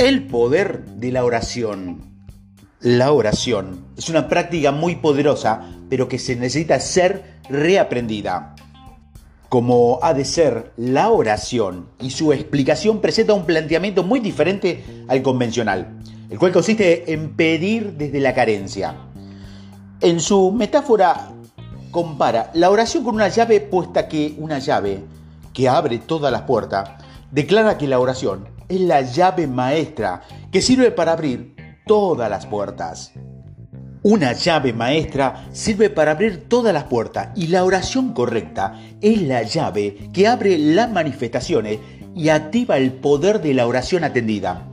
El poder de la oración. La oración es una práctica muy poderosa, pero que se necesita ser reaprendida. Como ha de ser la oración y su explicación presenta un planteamiento muy diferente al convencional, el cual consiste en pedir desde la carencia. En su metáfora compara la oración con una llave puesta que una llave que abre todas las puertas declara que la oración es la llave maestra que sirve para abrir todas las puertas. Una llave maestra sirve para abrir todas las puertas y la oración correcta es la llave que abre las manifestaciones y activa el poder de la oración atendida.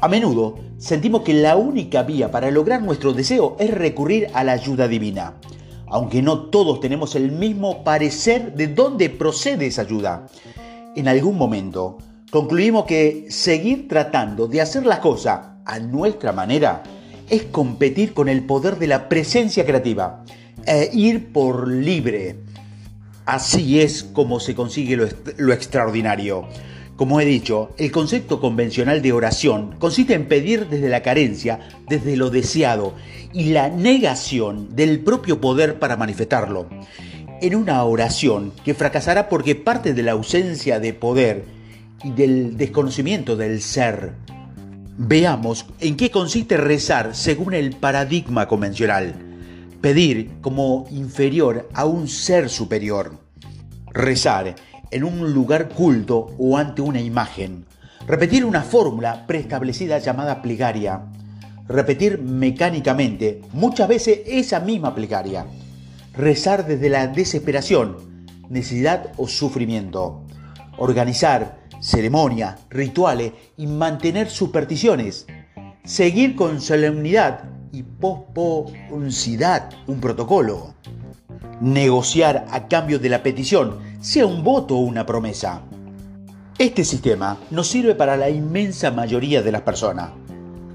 A menudo sentimos que la única vía para lograr nuestro deseo es recurrir a la ayuda divina, aunque no todos tenemos el mismo parecer de dónde procede esa ayuda. En algún momento concluimos que seguir tratando de hacer las cosas a nuestra manera es competir con el poder de la presencia creativa e ir por libre. Así es como se consigue lo, lo extraordinario. Como he dicho, el concepto convencional de oración consiste en pedir desde la carencia, desde lo deseado y la negación del propio poder para manifestarlo. En una oración que fracasará porque parte de la ausencia de poder del desconocimiento del ser. Veamos en qué consiste rezar según el paradigma convencional. Pedir como inferior a un ser superior. Rezar en un lugar culto o ante una imagen. Repetir una fórmula preestablecida llamada plegaria. Repetir mecánicamente muchas veces esa misma plegaria. Rezar desde la desesperación, necesidad o sufrimiento. Organizar ceremonias, rituales y mantener supersticiones. Seguir con solemnidad y posponcidad un protocolo. Negociar a cambio de la petición, sea un voto o una promesa. Este sistema no sirve para la inmensa mayoría de las personas,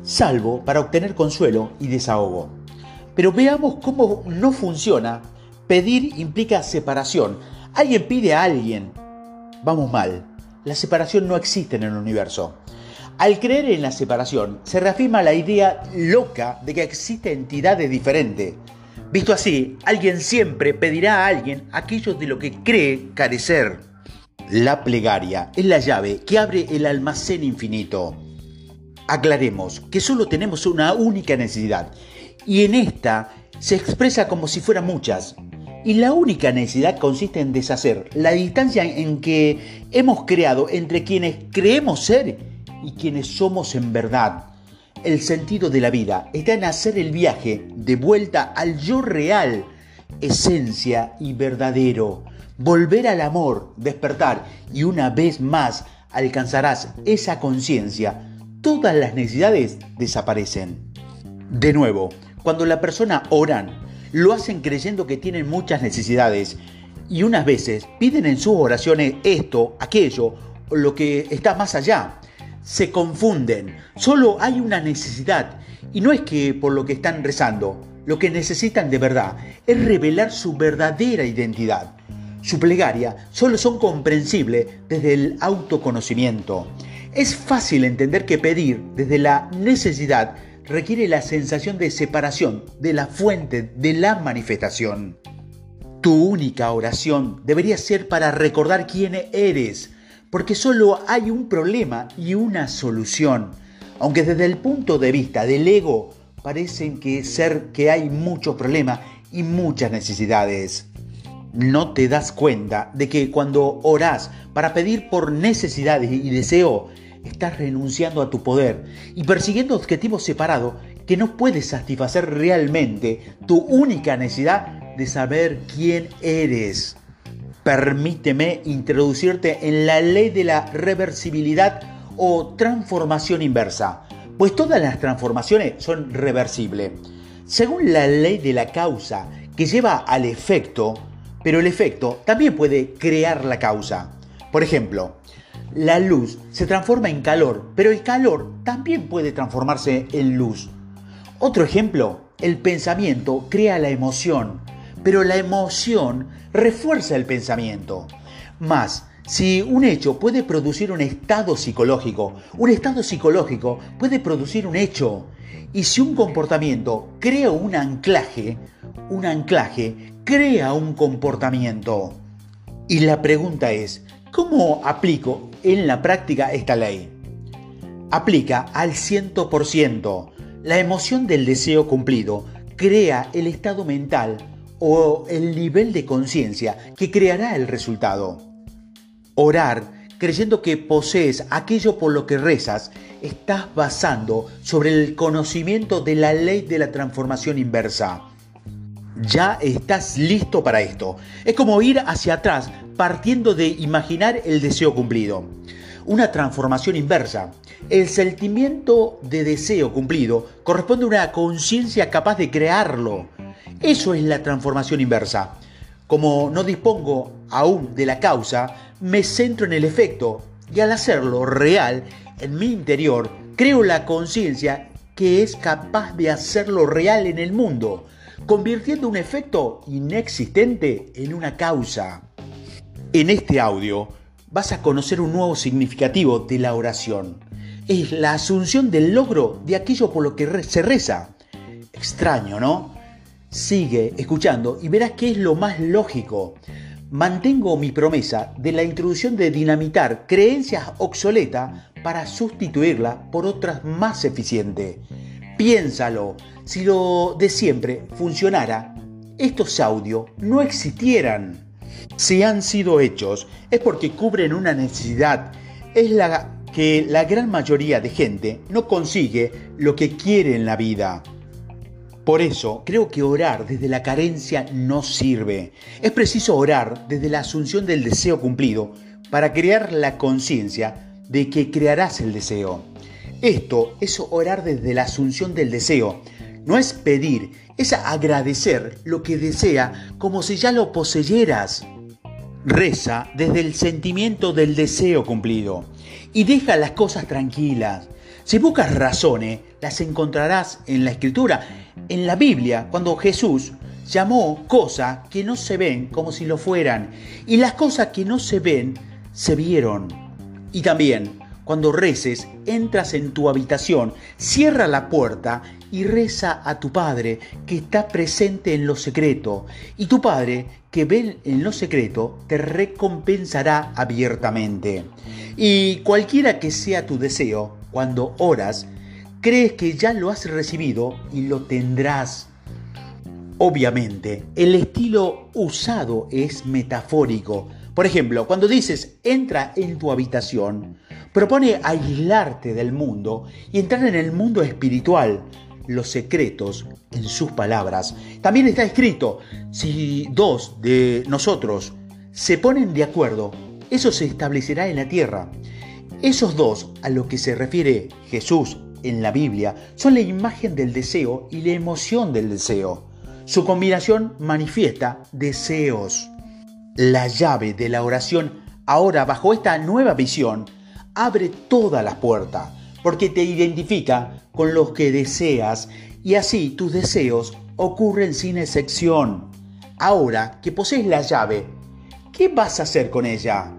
salvo para obtener consuelo y desahogo. Pero veamos cómo no funciona. Pedir implica separación. Alguien pide a alguien. Vamos mal la separación no existe en el universo. Al creer en la separación, se reafirma la idea loca de que existe entidades diferentes. Visto así, alguien siempre pedirá a alguien aquello de lo que cree carecer. La plegaria es la llave que abre el almacén infinito. Aclaremos que solo tenemos una única necesidad y en esta se expresa como si fueran muchas, y la única necesidad consiste en deshacer la distancia en que hemos creado entre quienes creemos ser y quienes somos en verdad. El sentido de la vida está en hacer el viaje de vuelta al yo real, esencia y verdadero. Volver al amor, despertar y una vez más alcanzarás esa conciencia. Todas las necesidades desaparecen. De nuevo, cuando la persona oran, lo hacen creyendo que tienen muchas necesidades y unas veces piden en sus oraciones esto, aquello lo que está más allá. Se confunden, solo hay una necesidad y no es que por lo que están rezando, lo que necesitan de verdad es revelar su verdadera identidad. Su plegaria solo son comprensibles desde el autoconocimiento. Es fácil entender que pedir desde la necesidad requiere la sensación de separación de la fuente de la manifestación. Tu única oración debería ser para recordar quién eres, porque solo hay un problema y una solución. Aunque desde el punto de vista del ego parecen que ser que hay muchos problemas y muchas necesidades. No te das cuenta de que cuando orás para pedir por necesidades y deseo, estás renunciando a tu poder y persiguiendo objetivos separados que no puedes satisfacer realmente tu única necesidad de saber quién eres. Permíteme introducirte en la ley de la reversibilidad o transformación inversa, pues todas las transformaciones son reversibles. Según la ley de la causa que lleva al efecto, pero el efecto también puede crear la causa. Por ejemplo, la luz se transforma en calor, pero el calor también puede transformarse en luz. Otro ejemplo, el pensamiento crea la emoción, pero la emoción refuerza el pensamiento. Más, Si un hecho puede producir un estado psicológico, un estado psicológico puede producir un hecho. Y si un comportamiento crea un anclaje, un anclaje crea un comportamiento. Y la pregunta es, ¿cómo aplico en la práctica esta ley? Aplica al 100%. La emoción del deseo cumplido crea el estado mental o el nivel de conciencia que creará el resultado. Orar creyendo que posees aquello por lo que rezas, estás basando sobre el conocimiento de la ley de la transformación inversa. Ya estás listo para esto. Es como ir hacia atrás partiendo de imaginar el deseo cumplido. Una transformación inversa. El sentimiento de deseo cumplido corresponde a una conciencia capaz de crearlo. Eso es la transformación inversa. Como no dispongo aún de la causa, me centro en el efecto y al hacerlo real en mi interior, creo la conciencia que es capaz de hacerlo real en el mundo, convirtiendo un efecto inexistente en una causa. En este audio vas a conocer un nuevo significativo de la oración. Es la asunción del logro de aquello por lo que se reza. Extraño, ¿no? Sigue escuchando y verás que es lo más lógico. Mantengo mi promesa de la introducción de dinamitar creencias obsoletas para sustituirla por otras más eficientes. Piénsalo, si lo de siempre funcionara, estos audios no existieran. Si han sido hechos es porque cubren una necesidad. Es la que la gran mayoría de gente no consigue lo que quiere en la vida. Por eso creo que orar desde la carencia no sirve. Es preciso orar desde la asunción del deseo cumplido para crear la conciencia de que crearás el deseo. Esto es orar desde la asunción del deseo. No es pedir, es agradecer lo que desea como si ya lo poseyeras. Reza desde el sentimiento del deseo cumplido y deja las cosas tranquilas. Si buscas razones, las encontrarás en la escritura en la Biblia cuando Jesús llamó cosas que no se ven como si lo fueran y las cosas que no se ven se vieron. Y también cuando reces, entras en tu habitación, cierra la puerta y reza a tu Padre que está presente en lo secreto. Y tu Padre que ve en lo secreto te recompensará abiertamente. Y cualquiera que sea tu deseo, cuando oras, crees que ya lo has recibido y lo tendrás. Obviamente, el estilo usado es metafórico. Por ejemplo, cuando dices entra en tu habitación, propone aislarte del mundo y entrar en el mundo espiritual, los secretos en sus palabras. También está escrito, si dos de nosotros se ponen de acuerdo, eso se establecerá en la tierra. Esos dos a lo que se refiere Jesús en la Biblia son la imagen del deseo y la emoción del deseo. Su combinación manifiesta deseos. La llave de la oración ahora bajo esta nueva visión abre todas las puertas porque te identifica con los que deseas y así tus deseos ocurren sin excepción. Ahora que posees la llave, ¿qué vas a hacer con ella?